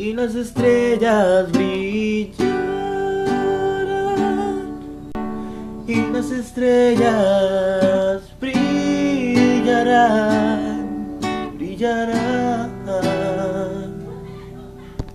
y las estrellas brillarán. Y las estrellas brillarán brillarán.